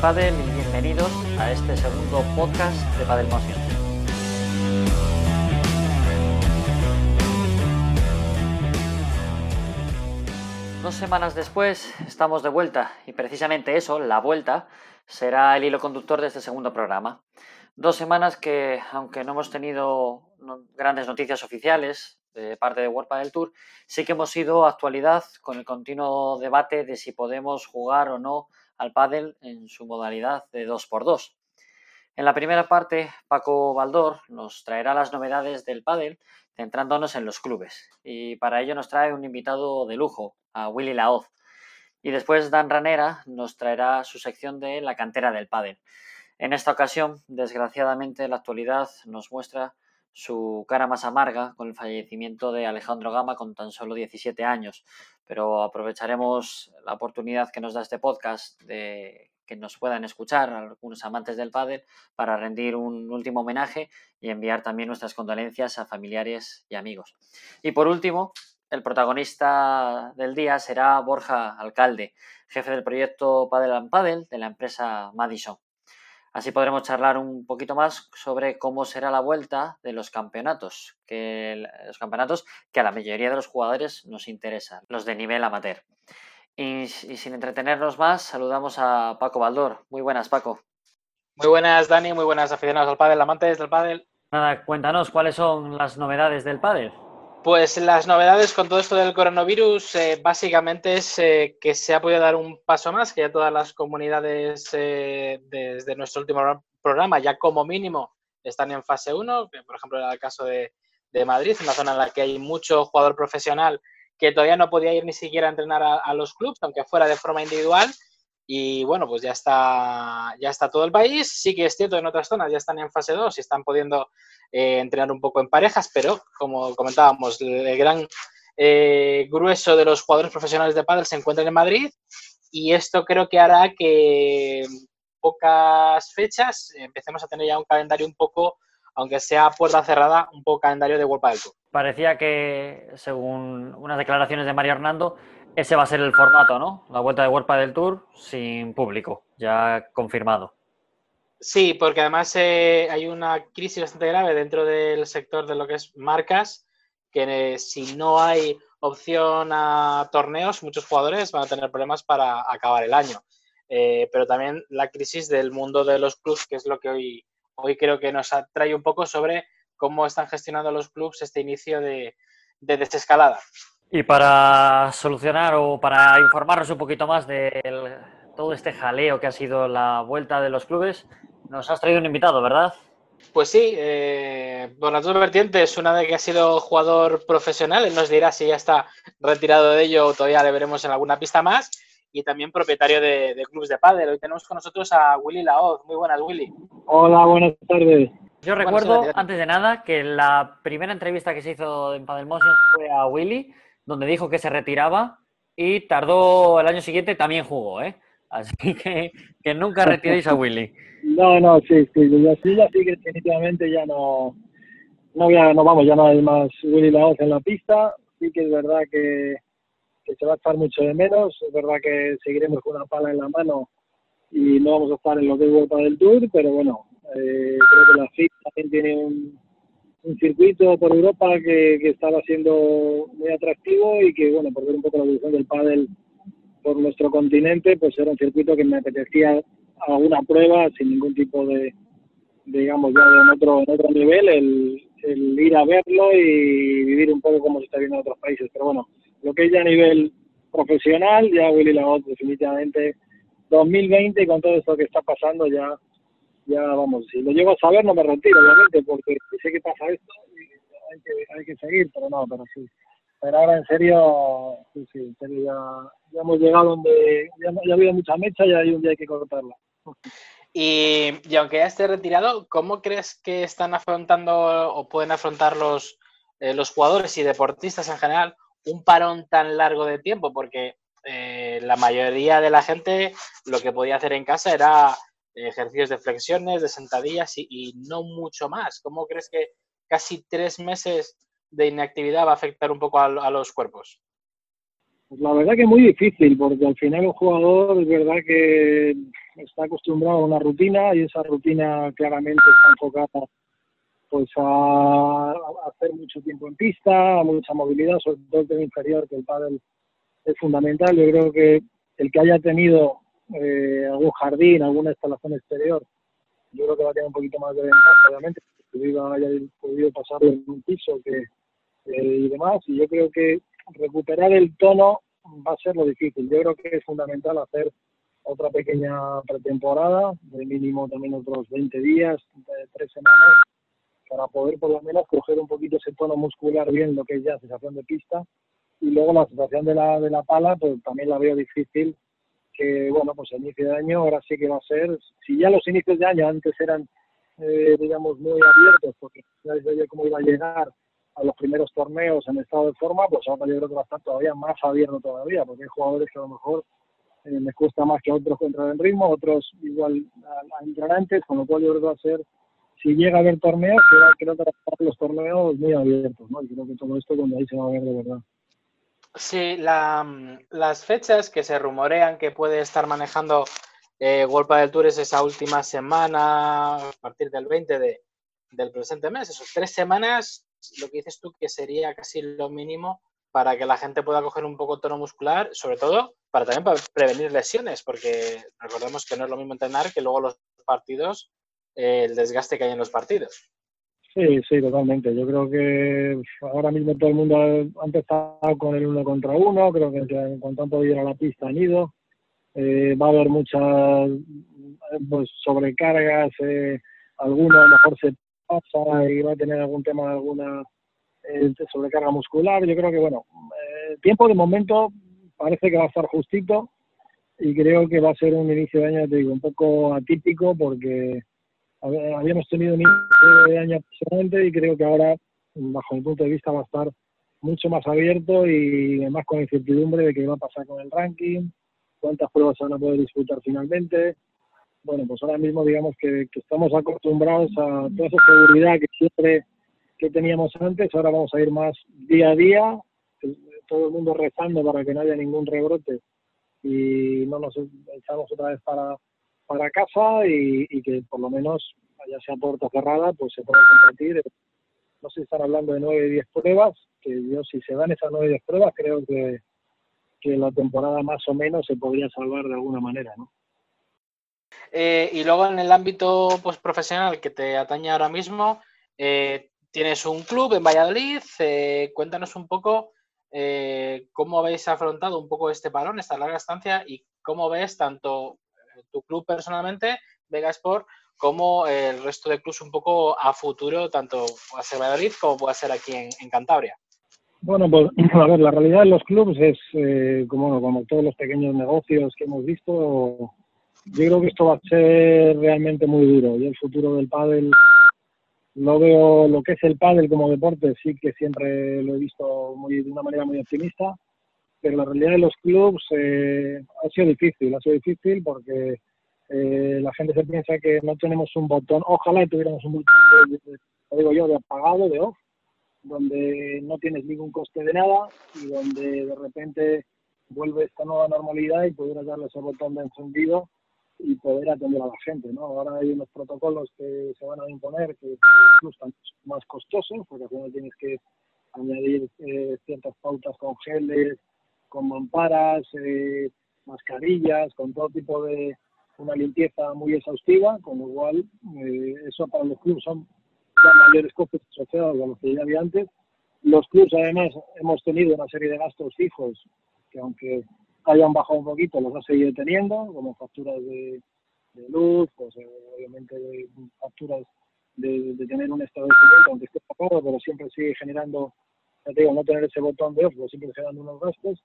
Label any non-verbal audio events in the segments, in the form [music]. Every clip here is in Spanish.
del pádel y bienvenidos a este segundo podcast de Padel Motion. Dos semanas después estamos de vuelta y precisamente eso, la vuelta, será el hilo conductor de este segundo programa. Dos semanas que, aunque no hemos tenido grandes noticias oficiales de parte de World Padel Tour, sí que hemos sido actualidad con el continuo debate de si podemos jugar o no al pádel en su modalidad de 2x2. En la primera parte, Paco Baldor nos traerá las novedades del pádel, centrándonos en los clubes. Y para ello nos trae un invitado de lujo, a Willy Laoz. Y después Dan Ranera nos traerá su sección de la cantera del pádel. En esta ocasión, desgraciadamente, la actualidad nos muestra su cara más amarga con el fallecimiento de Alejandro Gama con tan solo 17 años. Pero aprovecharemos la oportunidad que nos da este podcast de que nos puedan escuchar algunos amantes del pádel para rendir un último homenaje y enviar también nuestras condolencias a familiares y amigos. Y por último, el protagonista del día será Borja Alcalde, jefe del proyecto Padel and Padel de la empresa Madison. Así podremos charlar un poquito más sobre cómo será la vuelta de los campeonatos, que los campeonatos que a la mayoría de los jugadores nos interesan, los de nivel amateur. Y, sin entretenernos más, saludamos a Paco Baldor. Muy buenas, Paco. Muy buenas, Dani. Muy buenas aficionados al pádel, amantes del pádel. Nada, cuéntanos cuáles son las novedades del pádel. Pues las novedades con todo esto del coronavirus, eh, básicamente es eh, que se ha podido dar un paso más, que ya todas las comunidades eh, desde nuestro último programa ya como mínimo están en fase 1, por ejemplo era el caso de, Madrid, una zona en la que hay mucho jugador profesional que todavía no podía ir ni siquiera a entrenar a, a los clubes, aunque fuera de forma individual, y bueno, pues ya está, ya está todo el país. Sí que es cierto, en otras zonas ya están en fase 2 y están pudiendo eh, entrenar un poco en parejas, pero como comentábamos, el gran eh, grueso de los jugadores profesionales de pádel se encuentran en Madrid y esto creo que hará que pocas fechas empecemos a tener ya un calendario un poco, aunque sea puerta cerrada, un poco calendario de World Padel Tour. Parecía que, según unas declaraciones de Mario Hernando, ese va a ser el formato, ¿no? La vuelta de World del Tour sin público, ya confirmado. Sí, porque además eh, hay una crisis bastante grave dentro del sector de lo que es marcas, que eh, si no hay opción a torneos, muchos jugadores van a tener problemas para acabar el año. Eh, pero también la crisis del mundo de los clubs, que es lo que hoy, hoy creo que nos atrae un poco sobre cómo están gestionando los clubs este inicio de, de desescalada. Y para solucionar o para informarnos un poquito más de todo este jaleo que ha sido la vuelta de los clubes, nos has traído un invitado, ¿verdad? Pues sí, eh, por las dos vertientes, una de que ha sido jugador profesional, él nos dirá si ya está retirado de ello o todavía le veremos en alguna pista más, y también propietario de, clubes de pádel. Hoy tenemos con nosotros a Willy Laoz. Muy buenas, Willy. Hola, buenas tardes. Yo recuerdo, antes de nada, que la primera entrevista que se hizo en Padel Motion fue a Willy, donde dijo que se retiraba y tardó el año siguiente también jugó, ¿eh? Así [laughs] que, que nunca retiréis a Willy. No, no, sí, sí, ya sí, sí que definitivamente ya no, no, no vamos, ya no hay más Willy Laoz en la pista, sí que es verdad que, que se va a estar mucho de menos, es verdad que seguiremos con una pala en la mano y no vamos a estar en los de Europa del Tour, pero bueno, eh, creo que la FIT también tiene un, un circuito por Europa que, estaba siendo muy atractivo y que, bueno, por ver un poco la evolución del pádel por nuestro continente, pues era un circuito que me apetecía alguna prueba sin ningún tipo de, digamos, ya en otro, en otro nivel, el, el ir a verlo y vivir un poco como se está viendo en otros países. Pero bueno, lo que es ya a nivel profesional, ya Willy Lagot definitivamente 2020 con todo esto que está pasando ya ya vamos, si lo llego a saber no me retiro, obviamente, porque sé que pasa esto y hay que, hay que seguir, pero no, pero sí. Pero ahora en serio, sí, sí, en serio ya, ya hemos llegado donde ya, ya ha habido mucha mecha y hay un día hay que cortarla. Y, y, aunque ya esté retirado, ¿cómo crees que están afrontando o pueden afrontar los, eh, los jugadores y deportistas en general un parón tan largo de tiempo? Porque eh, la mayoría de la gente lo que podía hacer en casa era ejercicios de flexiones, de sentadillas y, no mucho más. ¿Cómo crees que casi tres meses de inactividad va a afectar un poco a, los cuerpos? Pues la verdad que muy difícil, porque al final un jugador es verdad que está acostumbrado a una rutina y esa rutina claramente está enfocada pues a, hacer mucho tiempo en pista, a mucha movilidad, sobre todo el inferior, que el pádel es fundamental. Yo creo que el que haya tenido eh, algún jardín, alguna instalación exterior, yo creo que va a tener un poquito más de ventaja, obviamente, porque haya podido pasar en un piso que, y demás. Y yo creo que recuperar el tono va a ser lo difícil. Yo creo que es fundamental hacer otra pequeña pretemporada, de mínimo también otros 20 días, de tres semanas, para poder por lo menos coger un poquito ese tono muscular bien, lo que es ya sensación de pista. Y luego la sensación de la, de la pala, pues también la veo difícil, que bueno, pues a inicio de año ahora sí que va a ser, si ya los inicios de año antes eran, eh, digamos, muy abiertos, porque ya sabía cómo iba a llegar a los primeros torneos en estado de forma, pues ahora yo creo que va a estar todavía más abierto todavía, porque hay jugadores que a lo mejor eh, les cuesta más que otros entrar en ritmo, otros igual a, entrar antes, con lo cual yo creo que va a ser si llega a haber torneos, creo que los torneos muy abiertos, ¿no? Y creo que todo esto cuando ahí se va a ver de verdad. Sí, las fechas que se rumorean que puede estar manejando eh, World del Tour es esa última semana, a partir del 20 de, del presente mes, esos tres semanas, lo que dices tú que sería casi lo mínimo para que la gente pueda coger un poco tono muscular, sobre todo para también para prevenir lesiones, porque recordemos que no es lo mismo entrenar que luego los partidos el desgaste que hay en los partidos. Sí, sí, totalmente. Yo creo que ahora mismo todo el mundo ha empezado con el uno contra uno, creo que en cuanto han podido ir a la pista han ido. Eh, va a haber muchas pues, sobrecargas, eh, alguno a lo mejor se pasa y va a tener algún tema de alguna eh, sobrecarga muscular. Yo creo que, bueno, el eh, tiempo de momento parece que va a estar justito y creo que va a ser un inicio de año, te digo, un poco atípico porque habíamos tenido un inicio de año aproximadamente y creo que ahora, bajo mi punto de vista, va a estar mucho más abierto y más con incertidumbre de qué va a pasar con el ranking, cuántas pruebas se van a poder disfrutar finalmente. Bueno, pues ahora mismo digamos que, estamos acostumbrados a toda esa seguridad que siempre que teníamos antes, ahora vamos a ir más día a día, todo el mundo rezando para que no haya ningún rebrote y no nos echamos otra vez para para casa y, que por lo menos, ya sea puerta cerrada, pues se pueda compartir. No sé si están hablando de 9 y 10 pruebas, que yo si se dan esas 9 y 10 pruebas, creo que, que la temporada más o menos se podría salvar de alguna manera, ¿no? Eh, y luego en el ámbito pues, profesional que te atañe ahora mismo, eh, tienes un club en Valladolid. Eh, cuéntanos un poco cómo habéis afrontado un poco este parón, esta larga estancia y cómo ves tanto tu club personalmente, Vega Sport, como el resto de clubes un poco a futuro, tanto puede ser Valladolid como puede ser aquí en, Cantabria. Bueno, pues [clears throat] a ver, la realidad de los clubes es, eh, como, como todos los pequeños negocios que hemos visto, yo creo que esto va a ser realmente muy duro. Y el futuro del pádel, lo veo, lo que es el pádel como deporte, sí que siempre lo he visto muy, de una manera muy optimista pero la realidad de los clubs eh, ha sido difícil, ha sido difícil porque eh, la gente se piensa que no tenemos un botón, ojalá tuviéramos un botón, de, digo yo, de apagado, de off, donde no tienes ningún coste de nada y donde de repente vuelve esta nueva normalidad y pudieras darle ese botón de encendido y poder atender a la gente, ¿no? Ahora hay unos protocolos que se van a imponer que están más costosos porque al final tienes que añadir eh, ciertas pautas con geles, con mamparas, eh, mascarillas, con todo tipo de una limpieza muy exhaustiva, con lo cual eh, eso para los clubes son ya mayores costes asociados a los que ya había antes. Los clubes además hemos tenido una serie de gastos fijos que aunque hayan bajado un poquito los ha seguido teniendo, como facturas de, luz, pues eh, obviamente facturas de, tener un establecimiento, aunque esté pagado, pero siempre sigue generando, ya te digo, no tener ese botón de off, pero siempre generando unos gastos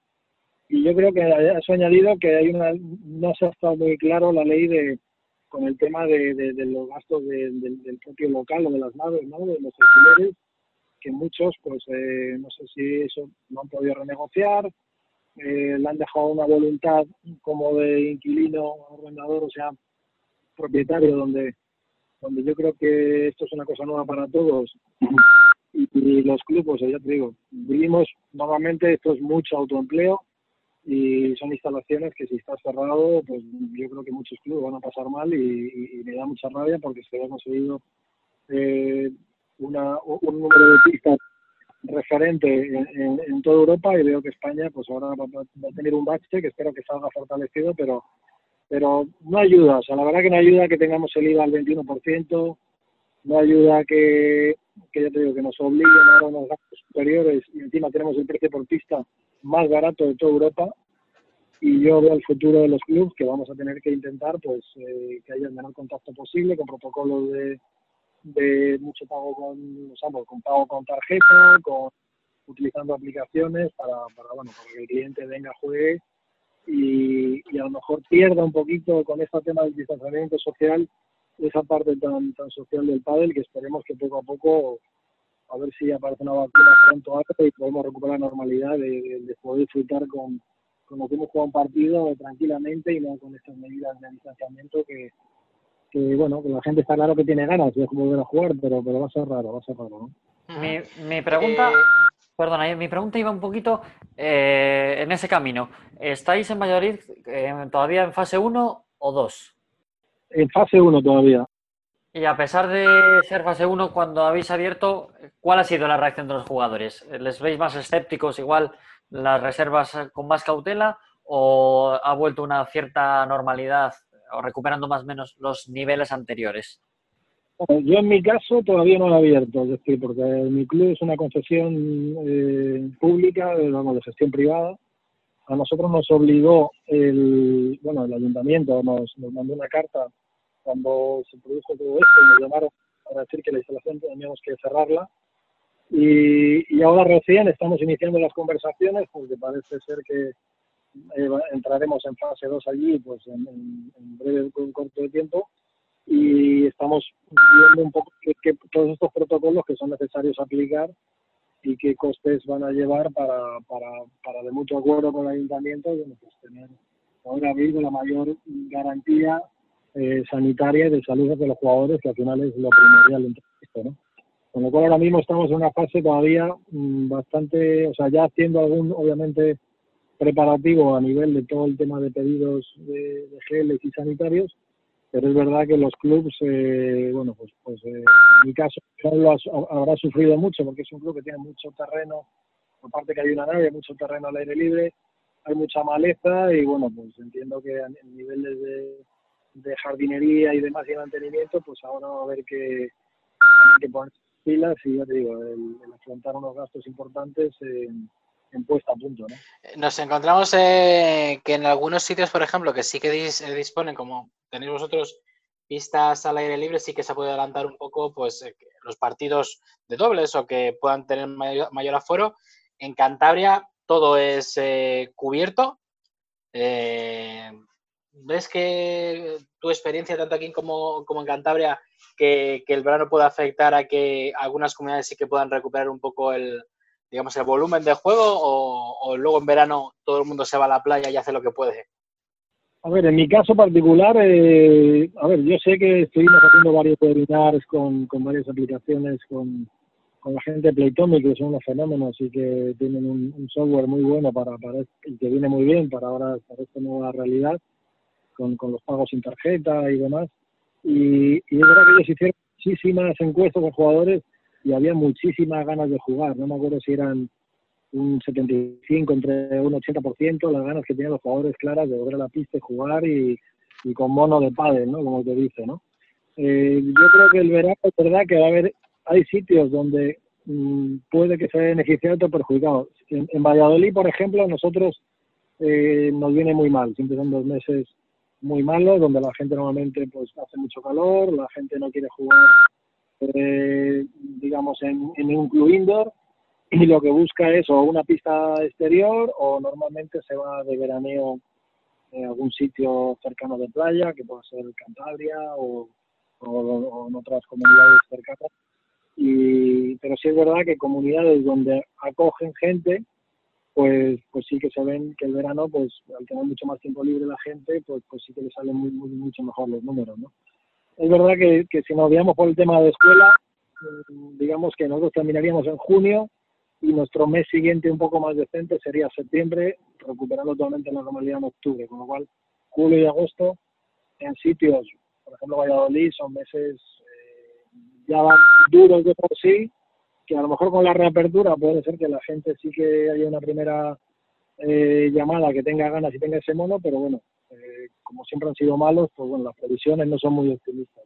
y yo creo que eso ha añadido que hay una no se ha estado muy claro la ley de con el tema de, de, los gastos del propio local o de las naves, ¿no? de los alquileres, que muchos, pues eh, no sé si eso no han podido renegociar, eh, le han dejado una voluntad como de inquilino, arrendador, o sea, propietario, donde, donde yo creo que esto es una cosa nueva para todos. Y, y los clubes, ya te digo, vivimos, normalmente esto es mucho autoempleo, y son instalaciones que si está cerrado, pues yo creo que muchos clubes van a pasar mal y, me da mucha rabia porque se ha conseguido eh, una, un número de pistas referente en, toda Europa y veo que España pues ahora va, a tener un bache que espero que salga fortalecido, pero pero no ayuda, o sea, la verdad que no ayuda que tengamos el IVA al 21%, no ayuda que, que ya te digo, que nos obliguen a unos gastos superiores y encima tenemos el precio por pista más barato de toda Europa. Y yo veo el futuro de los clubes que vamos a tener que intentar pues eh, que haya el menor contacto posible con protocolos de, de mucho pago con, o con pago con tarjeta, con utilizando aplicaciones para, para, bueno, para que el cliente venga, juegue y, y, a lo mejor pierda un poquito con este tema del distanciamiento social esa parte tan, tan social del pádel que esperemos que poco a poco a ver si aparece una vacuna pronto y podemos recuperar la normalidad de, poder disfrutar con, con que hemos jugado un partido tranquilamente y no con estas medidas de distanciamiento que, que bueno, que la gente está claro que tiene ganas de volver a jugar, pero, pero va a ser raro, va a ser raro, Mi, mi pregunta, eh, perdona, eh, mi pregunta iba un poquito eh, en ese camino. ¿Estáis en Valladolid todavía en fase 1 o 2? En fase 1 todavía. Y a pesar de ser fase 1, cuando habéis abierto, ¿cuál ha sido la reacción de los jugadores? ¿Les veis más escépticos, igual las reservas con más cautela, o ha vuelto una cierta normalidad o recuperando más o menos los niveles anteriores? Yo en mi caso todavía no lo he abierto, es decir, porque mi club es una concesión eh, pública, de gestión privada. A nosotros nos obligó el, bueno, el ayuntamiento, nos, nos mandó una carta cuando se produjo todo esto nos llamaron para decir que la instalación teníamos que cerrarla. Y, y ahora recién estamos iniciando las conversaciones porque parece ser que eh, entraremos en fase 2 allí pues en, en, breve, un corto de tiempo y estamos viendo un poco que, todos estos protocolos que son necesarios aplicar y qué costes van a llevar para, para, para de mucho acuerdo con el ayuntamiento pues tener ahora mismo la mayor garantía eh, sanitaria y de salud de los jugadores, que al final es lo primordial en esto, ¿no? Con lo cual ahora mismo estamos en una fase todavía mm, bastante, o sea, ya haciendo algún, obviamente, preparativo a nivel de todo el tema de pedidos de, de y sanitarios, pero es verdad que los clubes, eh, bueno, pues, pues eh, en mi caso, lo habrá sufrido mucho porque es un club que tiene mucho terreno, aparte que hay una nave, mucho terreno al aire libre, hay mucha maleza y bueno, pues entiendo que a nivel de de jardinería y demás y mantenimiento, pues ahora va a haber que, que poner pilas y ya te digo, el, afrontar unos gastos importantes en, puesta a punto. ¿no? Nos encontramos eh, que en algunos sitios, por ejemplo, que sí que eh, disponen, como tenéis vosotros, pistas al aire libre, sí que se puede adelantar un poco pues eh, los partidos de dobles o que puedan tener mayor, mayor aforo. En Cantabria todo es cubierto. Eh, ¿Ves que tu experiencia, tanto aquí como, como en Cantabria, que, el verano puede afectar a que algunas comunidades sí que puedan recuperar un poco el, digamos, el volumen de juego o, luego en verano todo el mundo se va a la playa y hace lo que puede? A ver, en mi caso particular, eh, a ver, yo sé que estuvimos haciendo varios webinars con, con varias aplicaciones, con, con la gente de Playtomic, que son unos fenómenos y que tienen un, software muy bueno para, para y que viene muy bien para ahora, para esta nueva realidad con, con los pagos sin tarjeta y demás. Y, y es verdad que ellos hicieron muchísimas encuestas con jugadores y había muchísimas ganas de jugar. No me acuerdo si eran un 75, entre un 80%, las ganas que tenían los jugadores claras de volver a la pista y jugar y, y con mono de pádel, ¿no? Como te dice, ¿no? Eh, yo creo que el verano es verdad que va a haber, hay sitios donde mm, puede que se beneficiado o perjudicado. En, en, Valladolid, por ejemplo, nosotros eh, nos viene muy mal, siempre son dos meses muy malo, donde la gente normalmente pues hace mucho calor, la gente no quiere jugar, eh, digamos, en, en, un club indoor y lo que busca es o una pista exterior o normalmente se va de veraneo en algún sitio cercano de playa, que puede ser Cantabria o, o, en otras comunidades cercanas. Y, pero sí es verdad que comunidades donde acogen gente, pues, pues sí que se ven que el verano, pues al tener mucho más tiempo libre la gente, pues, pues sí que le salen muy, muy, mucho mejor los números, ¿no? Es verdad que, si nos veamos por el tema de escuela, mm, digamos que nosotros terminaríamos en junio y nuestro mes siguiente un poco más decente sería septiembre, recuperando totalmente la normalidad en octubre, con lo cual julio y agosto en sitios, por ejemplo Valladolid, son meses eh, ya duros de por sí, que a lo mejor con la reapertura puede ser que la gente sí que haya una primera eh, llamada que tenga ganas y tenga ese mono, pero bueno, eh, como siempre han sido malos, pues bueno, las previsiones no son muy optimistas.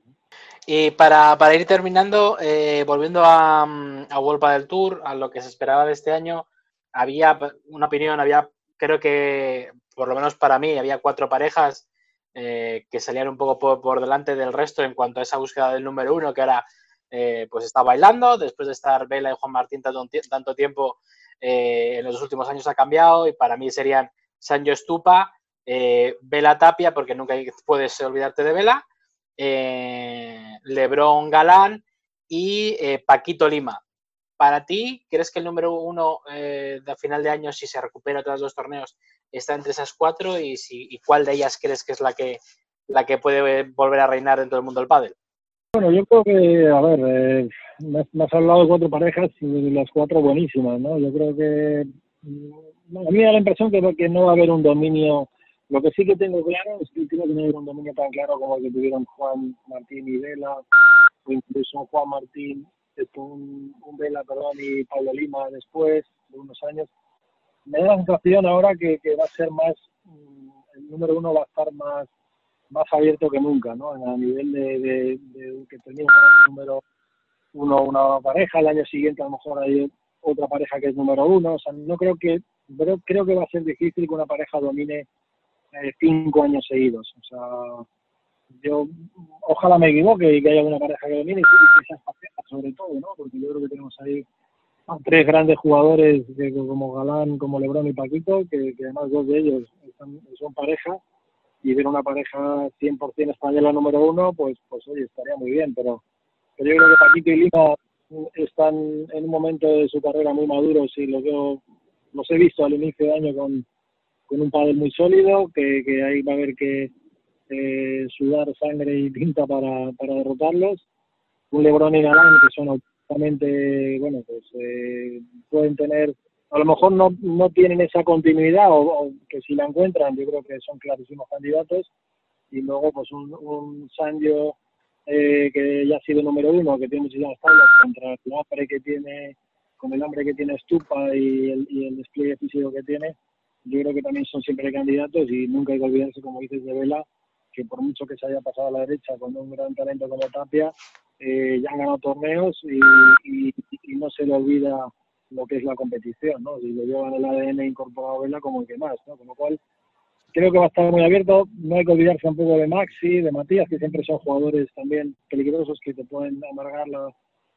Y para, para, ir terminando, eh, volviendo a, a World del Tour, a lo que se esperaba de este año, había una opinión, había, creo que, por lo menos para mí, había cuatro parejas que salían un poco por, por, delante del resto en cuanto a esa búsqueda del número uno, que era, eh, pues está bailando, después de estar Vela y Juan Martín tanto, tanto tiempo, eh, en los últimos años ha cambiado, y para mí serían Sancho Estupa, Vela Tapia, porque nunca puedes olvidarte de Vela, eh, Lebron Galán y eh, Paquito Lima. Para ti, ¿crees que el número uno eh, de final de año, si se recupera tras dos torneos, está entre esas cuatro? Y, si, y cuál de ellas crees que es la que, la que puede volver a reinar dentro del mundo del pádel? Bueno, yo creo que, a ver, eh, me, has hablado de cuatro parejas y las cuatro buenísimas, ¿no? Yo creo que mm, a mí me da la impresión que, que no va a haber un dominio lo que sí que tengo claro es que creo que no hay un dominio tan claro como el que tuvieron Juan Martín y Vela, o incluso Juan Martín, un, Vela, perdón, y Pablo Lima después, de unos años. Me da la sensación ahora que, que va a ser más, mm, el número uno va a estar más más abierto que nunca, ¿no? A nivel de, de, de que termina el número uno una pareja, el año siguiente a lo mejor hay otra pareja que es número uno, o sea, no creo que, pero creo que va a ser difícil que una pareja domine eh, cinco años seguidos. O sea, yo ojalá me equivoque y que haya una pareja que domine y que sea sobre todo, ¿no? Porque yo creo que tenemos ahí tres grandes jugadores como Galán, como Lebron y Paquito, que, además dos de ellos son pareja y ver una pareja 100% española número uno, pues, pues oye, estaría muy bien, pero, pero yo creo que Paquito y Lima están en un momento de su carrera muy maduros y los veo, los he visto al inicio de año con, con un pádel muy sólido, que, que ahí va a haber que eh, sudar sangre y tinta para, para derrotarlos. Un Lebron y Galán que son absolutamente, bueno, pues eh, pueden tener, a lo mejor no, no tienen esa continuidad o, que si la encuentran yo creo que son clarísimos candidatos. Y luego pues un, un eh, que ya ha sido número uno, que tiene muchísimas tablas contra el hambre que tiene, con el hambre que tiene Stupa y el, despliegue físico que tiene, yo creo que también son siempre candidatos y nunca hay que olvidarse, como dices, de Vela, que por mucho que se haya pasado a la derecha con un gran talento como Tapia, eh, ya han ganado torneos y, no se le olvida lo que es la competición, ¿no? Si lo llevan el ADN incorporado a Vela como el que más, ¿no? Con lo cual, creo que va a estar muy abierto. No hay que olvidarse un poco de Maxi, de Matías, que siempre son jugadores también peligrosos que te pueden amargar la,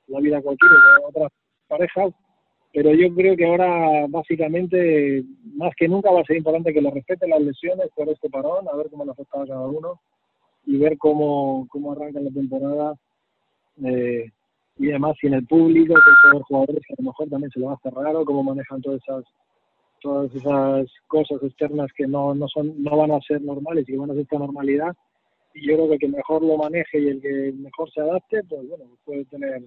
la vida a cualquiera de otras parejas pero yo creo que ahora básicamente más que nunca va a ser importante que lo respeten las lesiones por este parón, a ver cómo le afecta a cada uno y ver cómo, cómo arranca la temporada eh, y además sin el público, que son jugadores que a lo mejor también se lo va a hacer raro, cómo manejan todas esas todas esas cosas externas que no, no son no van a ser normales y que van a ser esta normalidad y yo creo que el que mejor lo maneje y el que mejor se adapte pues bueno puede tener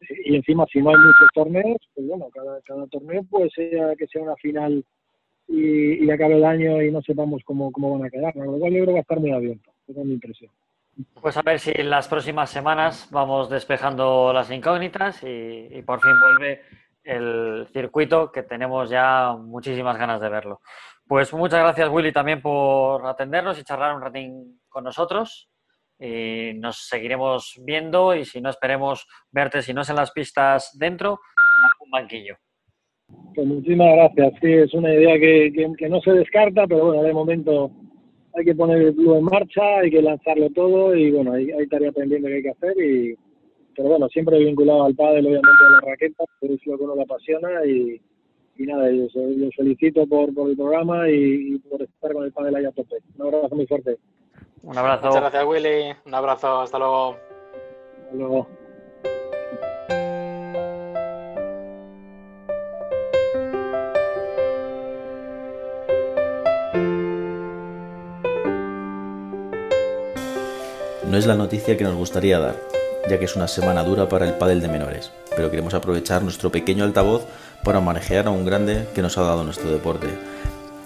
y encima si no hay muchos torneos, pues bueno, cada, torneo puede ser que sea una final y, y acabe el año y no sepamos cómo, cómo van a quedar. Lo cual yo creo que va a estar muy abierto, esa es mi impresión. Pues a ver si en las próximas semanas vamos despejando las incógnitas y, por fin vuelve el circuito que tenemos ya muchísimas ganas de verlo. Pues muchas gracias Willy también por atendernos y charlar un ratín con nosotros y nos seguiremos viendo y si no esperemos verte, si no es en las pistas dentro, en un banquillo. Pues muchísimas gracias. Sí, es una idea que, no se descarta, pero bueno, de momento hay que poner el club en marcha, hay que lanzarlo todo y bueno, hay, hay tarea pendiente que hay que hacer y pero bueno, siempre vinculado al pádel, obviamente a la raqueta, pero es lo que uno le apasiona y, y nada, yo los felicito por, por el programa y, y, por estar con el pádel ahí a tope. Un abrazo muy fuerte. Un abrazo. Muchas gracias, Willy. Un abrazo. Hasta luego. Hasta luego. No es la noticia que nos gustaría dar, ya que es una semana dura para el pádel de menores, pero queremos aprovechar nuestro pequeño altavoz para manejar a un grande que nos ha dado nuestro deporte.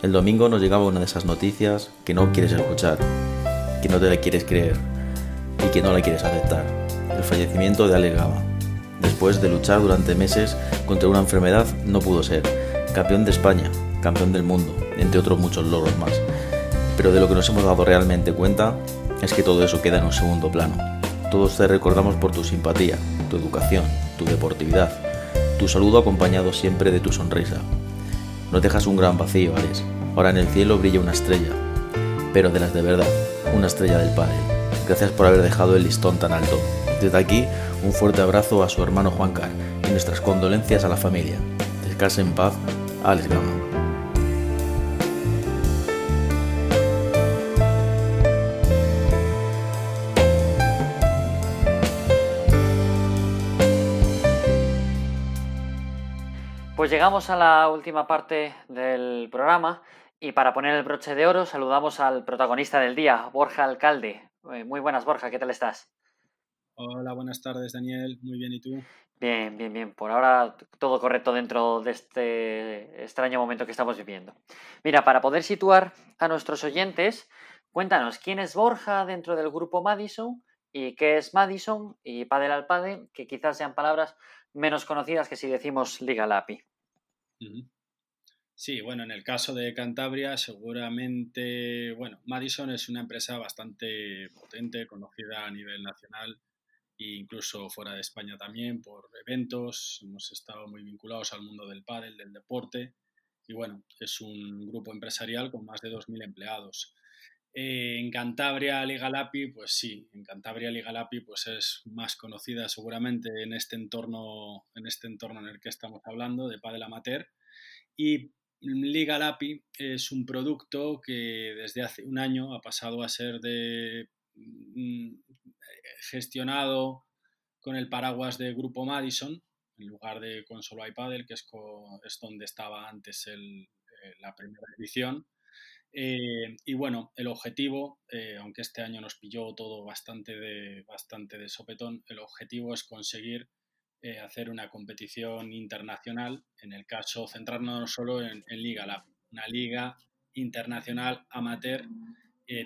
El domingo nos llegaba una de esas noticias que no quieres escuchar, que no te la quieres creer y que no la quieres aceptar. El fallecimiento de Alex Gama. Después de luchar durante meses contra una enfermedad, no pudo ser campeón de España, campeón del mundo, entre otros muchos logros más. Pero de lo que nos hemos dado realmente cuenta es que todo eso queda en un segundo plano. Todos te recordamos por tu simpatía, tu educación, tu deportividad, tu saludo acompañado siempre de tu sonrisa. Nos dejas un gran vacío, Alex. Ahora en el cielo brilla una estrella, pero de las de verdad, una estrella del Padre. Gracias por haber dejado el listón tan alto. Desde aquí, un fuerte abrazo a su hermano Juan Car y nuestras condolencias a la familia. Descanse en paz, Alex Gama. Pues llegamos a la última parte del programa y para poner el broche de oro saludamos al protagonista del día, Borja Alcalde. Eh, muy buenas, Borja, ¿qué tal estás? Hola, buenas tardes, Daniel. Muy bien, ¿y tú? Bien, bien, bien. Por ahora todo correcto dentro de este extraño momento que estamos viviendo. Mira, para poder situar a nuestros oyentes, cuéntanos quién es Borja dentro del grupo Madison y qué es Madison y Padel al Padel, que quizás sean palabras menos conocidas que si decimos Liga Lapi. Sí, bueno, en el caso de Cantabria, seguramente, bueno, Madison es una empresa bastante potente, conocida a nivel nacional e incluso fuera de España también por eventos. Hemos estado muy vinculados al mundo del pádel, del deporte y bueno, es un grupo empresarial con más de 2.000 empleados. Eh, en Cantabria, Liga Lapi, pues sí, en Cantabria, Liga Lapi, pues es más conocida seguramente en este entorno, en este entorno en el que estamos hablando, de pádel amateur. Y Liga Lapi es un producto que desde hace un año ha pasado a ser de mm, gestionado con el paraguas de Grupo Madison, en lugar de con solo iPadel, que es, donde estaba antes eh, la primera edición. Eh, y bueno, el objetivo, eh, aunque este año nos pilló todo bastante de, bastante de sopetón, el objetivo es conseguir hacer una competición internacional, en el caso centrarnos solo en, en Liga Lab, una liga internacional amateur,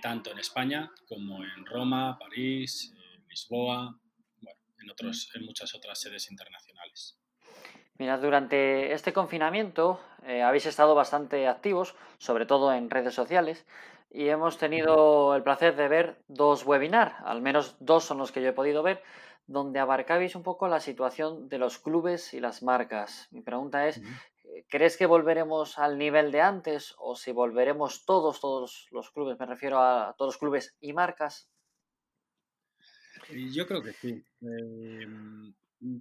tanto en España como en Roma, París, Lisboa, bueno, en, otros, en muchas otras sedes internacionales. Mira, durante este confinamiento eh, habéis estado bastante activos, sobre todo en redes sociales, y hemos tenido el placer de ver dos webinars, al menos dos son los que yo he podido ver, donde abarcabais un poco la situación de los clubes y las marcas. Mi pregunta es, ¿crees que volveremos al nivel de antes o si volveremos todos, todos los clubes, me refiero a todos los clubes y marcas, yo creo que sí. Em,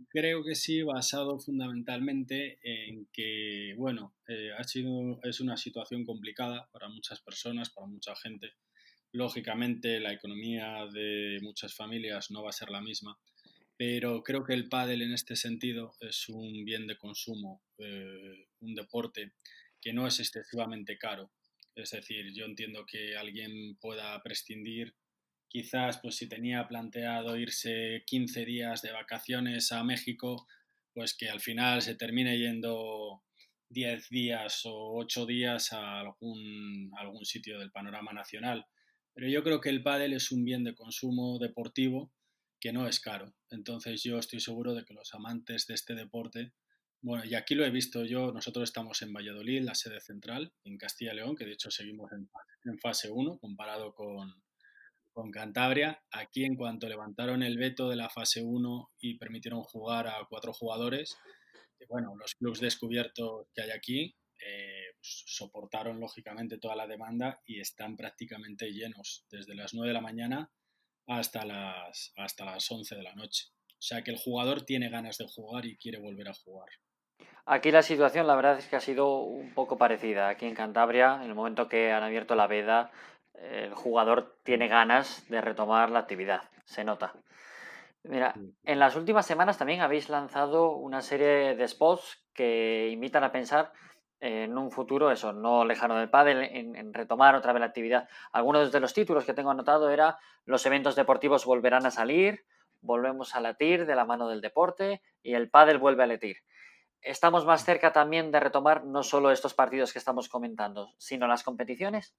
creo que sí, basado fundamentalmente en que, bueno, eh, ha sido, es una situación complicada para muchas personas, para mucha gente. Lógicamente, la economía de muchas familias no va a ser la misma, pero creo que el pádel en este sentido es un bien de consumo, eh, un deporte que no es excesivamente caro. Es decir, yo entiendo que alguien pueda prescindir quizás pues si tenía planteado irse 15 días de vacaciones a México, pues que al final se termine yendo 10 días o 8 días a algún, algún sitio del panorama nacional. Pero yo creo que el pádel es un bien de consumo deportivo que no es caro. Entonces yo estoy seguro de que los amantes de este deporte, bueno, y aquí lo he visto yo, nosotros estamos en Valladolid, la sede central, en Castilla y León, que de hecho seguimos en, en fase 1 comparado con, con Cantabria. Aquí, en cuanto levantaron el veto de la fase 1 y permitieron jugar a cuatro jugadores, bueno, los clubes descubiertos que hay aquí eh, pues, soportaron lógicamente toda la demanda y están prácticamente llenos desde las 9 de la mañana hasta las, hasta las 11 de la noche. O sea que el jugador tiene ganas de jugar y quiere volver a jugar. Aquí la situación, la verdad es que ha sido un poco parecida. Aquí en Cantabria, en el momento que han abierto la veda, el jugador tiene ganas de retomar la actividad, se nota. Mira, en las últimas semanas también habéis lanzado una serie de spots que invitan a pensar en un futuro, eso, no lejano del pádel, en, retomar otra vez la actividad. Algunos de los títulos que tengo anotado era los eventos deportivos volverán a salir, volvemos a latir de la mano del deporte y el pádel vuelve a latir. estamos más cerca también de retomar no solo estos partidos que estamos comentando, sino las competiciones.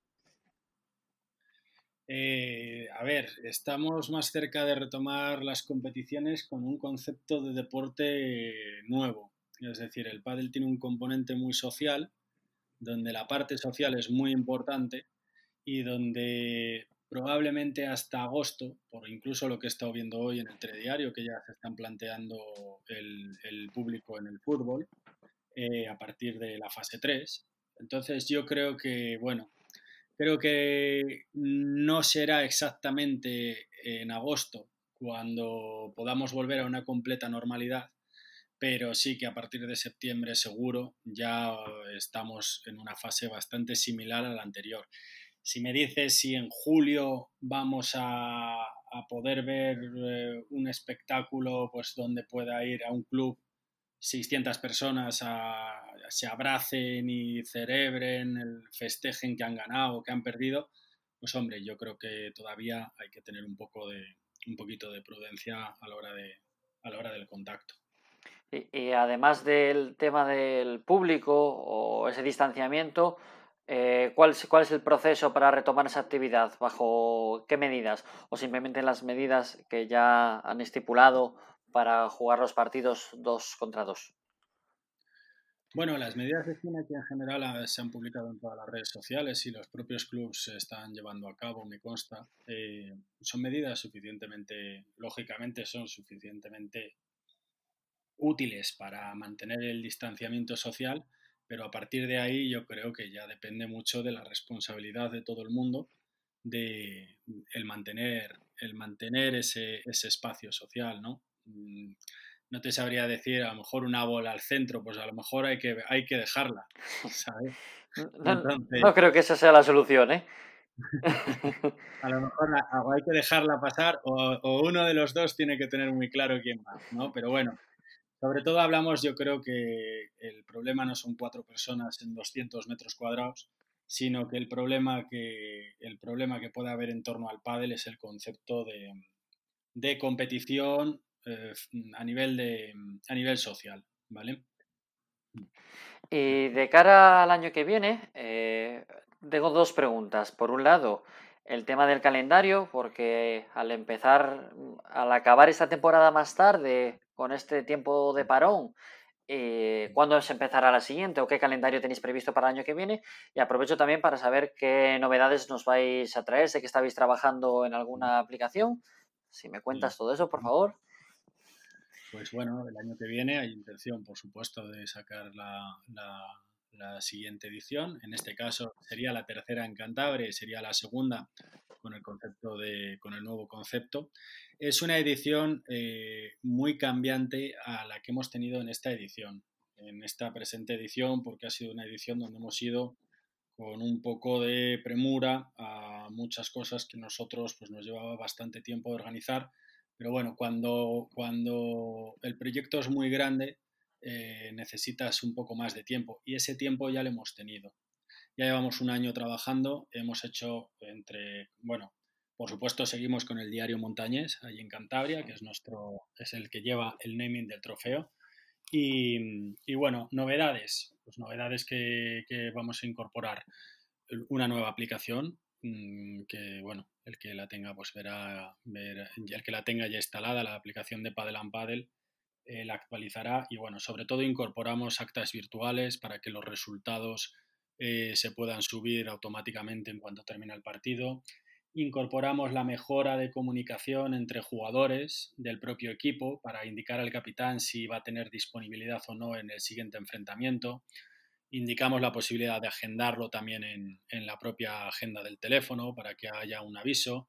Eh, a ver, estamos más cerca de retomar las competiciones con un concepto de deporte nuevo. Es decir, el pádel tiene un componente muy social, donde la parte social es muy importante y donde probablemente hasta agosto, por incluso lo que he estado viendo hoy en el telediario, que ya se están planteando el, público en el fútbol, eh, a partir de la fase 3. Entonces yo creo que, bueno, creo que no será exactamente en agosto cuando podamos volver a una completa normalidad, pero sí que a partir de septiembre seguro ya estamos en una fase bastante similar a la anterior. Si me dices si en julio vamos a, poder ver eh, un espectáculo pues donde pueda ir a un club 600 personas se abracen y cerebren, el festejen que han ganado o que han perdido, pues hombre, yo creo que todavía hay que tener un poco de un poquito de prudencia a la hora de a la hora del contacto. Y, además del tema del público o ese distanciamiento, eh, ¿cuál, ¿cuál, es el proceso para retomar esa actividad? ¿Bajo qué medidas? ¿O simplemente las medidas que ya han estipulado para jugar los partidos dos contra dos? Bueno, las medidas de cine que en general ah, se han publicado en todas las redes sociales y los propios clubes están llevando a cabo, me consta, eh, son medidas suficientemente, lógicamente son suficientemente útiles para mantener el distanciamiento social, pero a partir de ahí yo creo que ya depende mucho de la responsabilidad de todo el mundo de el mantener, el mantener ese, ese espacio social, ¿no? Mm, no te sabría decir, a lo mejor una bola al centro, pues a lo mejor hay que, hay que dejarla, [laughs] No, creo que esa sea la solución, ¿eh? [laughs] a lo mejor hay que dejarla pasar o, uno de los dos tiene que tener muy claro quién va, ¿no? Pero bueno, sobre todo hablamos, yo creo que el problema no son cuatro personas en 200 metros cuadrados, sino que el problema que, el problema que puede haber en torno al pádel es el concepto de, de competición eh, a, nivel de, a nivel social, ¿vale? Y de cara al año que viene, eh, tengo dos preguntas. Por un lado, el tema del calendario, porque al empezar, al acabar esta temporada más tarde, con este tiempo de parón, eh, ¿cuándo se empezará la siguiente o qué calendario tenéis previsto para el año que viene? Y aprovecho también para saber qué novedades nos vais a traer. Sé que estáis trabajando en alguna aplicación. Si me cuentas todo eso, por favor. Pues bueno, el año que viene hay intención, por supuesto, de sacar la, siguiente edición. En este caso sería la tercera en Cantabria y sería la segunda con el concepto de, con el nuevo concepto. Es una edición eh, muy cambiante a la que hemos tenido en esta edición, en esta presente edición, porque ha sido una edición donde hemos ido con un poco de premura a muchas cosas que nosotros pues, nos llevaba bastante tiempo de organizar pero bueno, cuando, cuando el proyecto es muy grande, eh, necesitas un poco más de tiempo y ese tiempo ya lo hemos tenido. Ya llevamos un año trabajando, hemos hecho entre, bueno, por supuesto seguimos con el diario Montañés, ahí en Cantabria, que es, nuestro, es el que lleva el naming del trofeo. Y, y bueno, novedades, pues novedades que, que vamos a incorporar. Una nueva aplicación que bueno, el que la tenga pues verá, ver, el que la tenga ya instalada, la aplicación de Padel and Padel, eh, la actualizará y bueno, sobre todo incorporamos actas virtuales para que los resultados eh, se puedan subir automáticamente en cuanto termina el partido. Incorporamos la mejora de comunicación entre jugadores del propio equipo para indicar al capitán si va a tener disponibilidad o no en el siguiente enfrentamiento indicamos la posibilidad de agendarlo también en, la propia agenda del teléfono para que haya un aviso,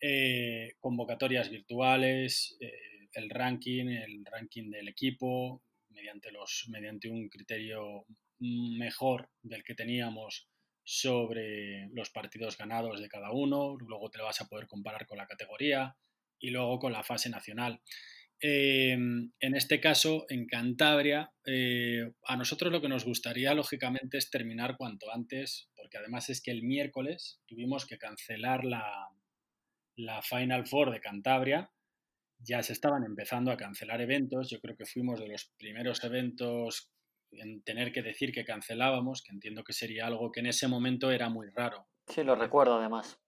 eh, convocatorias virtuales, eh, el ranking, el ranking del equipo, mediante, los, mediante un criterio mejor del que teníamos sobre los partidos ganados de cada uno, luego te lo vas a poder comparar con la categoría y luego con la fase nacional. Em, en este caso, en Cantabria, eh, a nosotros lo que nos gustaría, lógicamente, es terminar cuanto antes, porque además es que el miércoles tuvimos que cancelar la, la Final Four de Cantabria ya se estaban empezando a cancelar eventos. Yo creo que fuimos de los primeros eventos en tener que decir que cancelábamos, que entiendo que sería algo que en ese momento era muy raro. Sí, lo recuerdo además.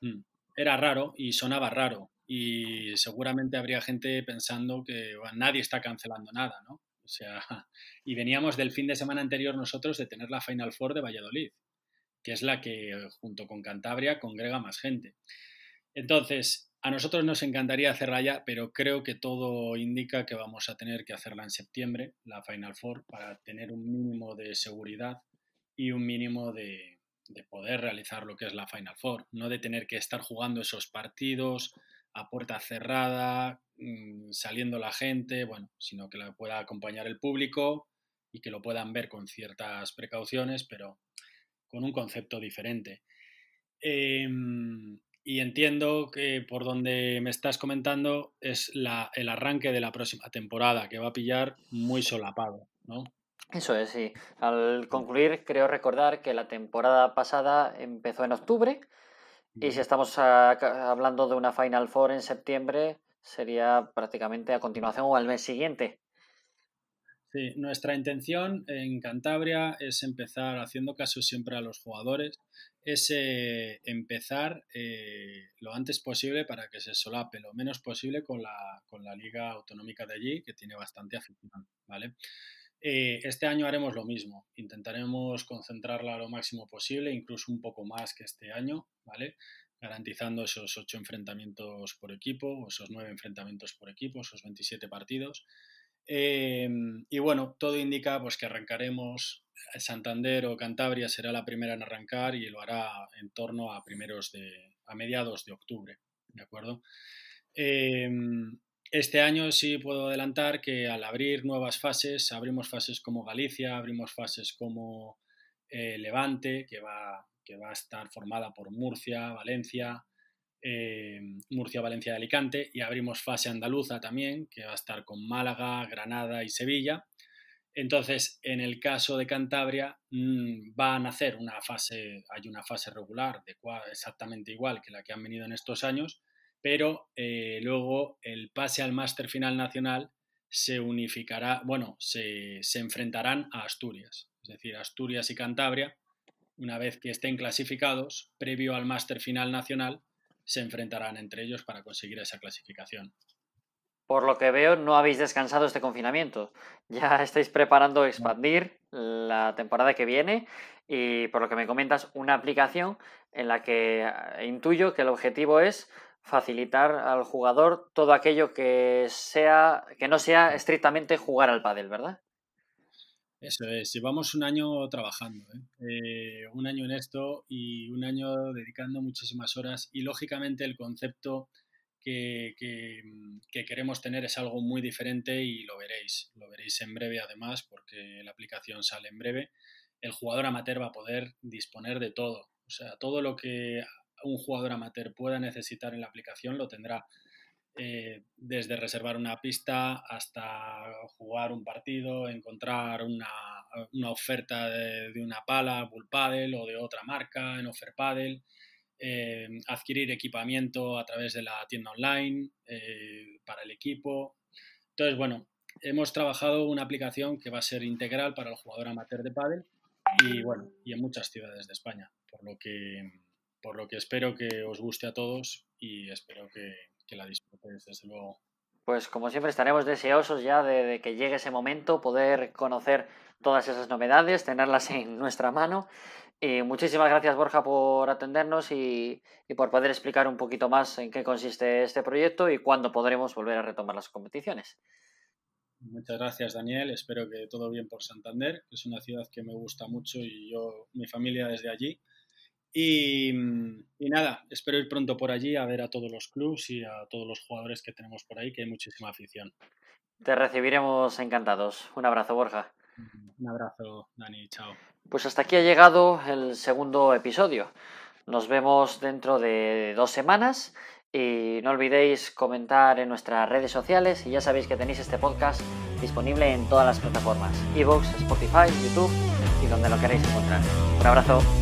Mm. Era raro y sonaba raro. Y seguramente habría gente pensando que nadie está cancelando nada, ¿no? O sea, [laughs] y veníamos del fin de semana anterior nosotros de tener la Final Four de Valladolid, que es la que junto con Cantabria congrega más gente. Entonces, a nosotros nos encantaría hacerla ya, pero creo que todo indica que vamos a tener que hacerla en septiembre, la Final Four, para tener un mínimo de seguridad y un mínimo de, de poder realizar lo que es la Final Four, no de tener que estar jugando esos partidos a puerta cerrada, mm, saliendo la gente, bueno, sino que la pueda acompañar el público y que lo puedan ver con ciertas precauciones, pero con un concepto diferente. Em, y entiendo que por donde me estás comentando es la, el arranque de la próxima temporada, que va a pillar muy solapado, ¿no? Eso es, sí. Al concluir, creo recordar que la temporada pasada empezó en octubre y si estamos hablando de una Final Four en septiembre, sería prácticamente a continuación o al mes siguiente. Sí, nuestra intención en Cantabria es empezar, haciendo caso siempre a los jugadores, es eh, empezar eh, lo antes posible para que se solape lo menos posible con la, con la Liga Autonómica de allí, que tiene bastante afición, ¿vale? Eh, este año haremos lo mismo, intentaremos concentrarla lo máximo posible, incluso un poco más que este año, ¿vale? Garantizando esos ocho enfrentamientos por equipo, esos nueve enfrentamientos por equipo, esos 27 partidos. Em, y bueno, todo indica pues, que arrancaremos, Santander o Cantabria será la primera en arrancar y lo hará en torno a, primeros de, a mediados de octubre, ¿de acuerdo? Este año sí puedo adelantar que al abrir nuevas fases, abrimos fases como Galicia, abrimos fases como eh, Levante, que va, que va a estar formada por Murcia, Valencia, eh, Murcia, Valencia y Alicante, y abrimos fase andaluza también, que va a estar con Málaga, Granada y Sevilla. Entonces, en el caso de Cantabria, mm, van a hacer una fase, hay una fase regular de exactamente igual que la que han venido en estos años, pero eh, luego el pase al máster final nacional se unificará, bueno, se, enfrentarán a Asturias, es decir, Asturias y Cantabria, una vez que estén clasificados, previo al máster final nacional, se enfrentarán entre ellos para conseguir esa clasificación. Por lo que veo, no habéis descansado este confinamiento. Ya estáis preparando expandir la temporada que viene y por lo que me comentas, una aplicación en la que eh, intuyo que el objetivo es facilitar al jugador todo aquello que sea que no sea estrictamente jugar al pádel, ¿verdad? Eso es, llevamos un año trabajando, ¿eh? Eh, un año en esto y un año dedicando muchísimas horas y lógicamente el concepto que, que, queremos tener es algo muy diferente y lo veréis, lo veréis en breve además porque la aplicación sale en breve. El jugador amateur va a poder disponer de todo, o sea, todo lo que un jugador amateur pueda necesitar en la aplicación lo tendrá. Eh, desde reservar una pista hasta jugar un partido, encontrar una, oferta de, una pala, Bull Paddle o de otra marca en Offer Paddle, eh, adquirir equipamiento a través de la tienda online eh, para el equipo. Entonces, bueno, hemos trabajado una aplicación que va a ser integral para el jugador amateur de paddle y bueno, y en muchas ciudades de España, por lo que por lo que espero que os guste a todos y espero que, la disfrutéis desde luego. Pues como siempre estaremos deseosos ya de, que llegue ese momento, poder conocer todas esas novedades, tenerlas en nuestra mano. Y muchísimas gracias Borja por atendernos y, y, por poder explicar un poquito más en qué consiste este proyecto y cuándo podremos volver a retomar las competiciones. Muchas gracias Daniel, espero que todo bien por Santander, que es una ciudad que me gusta mucho y yo, mi familia desde allí. Y, nada, espero ir pronto por allí a ver a todos los clubs y a todos los jugadores que tenemos por ahí, que hay muchísima afición. Te recibiremos encantados. Un abrazo, Borja. [laughs] Un abrazo, Dani. Chao. Pues hasta aquí ha llegado el segundo episodio. Nos vemos dentro de dos semanas y no olvidéis comentar en nuestras redes sociales y ya sabéis que tenéis este podcast disponible en todas las plataformas, Evox, Spotify, YouTube y donde lo queréis encontrar. Un abrazo.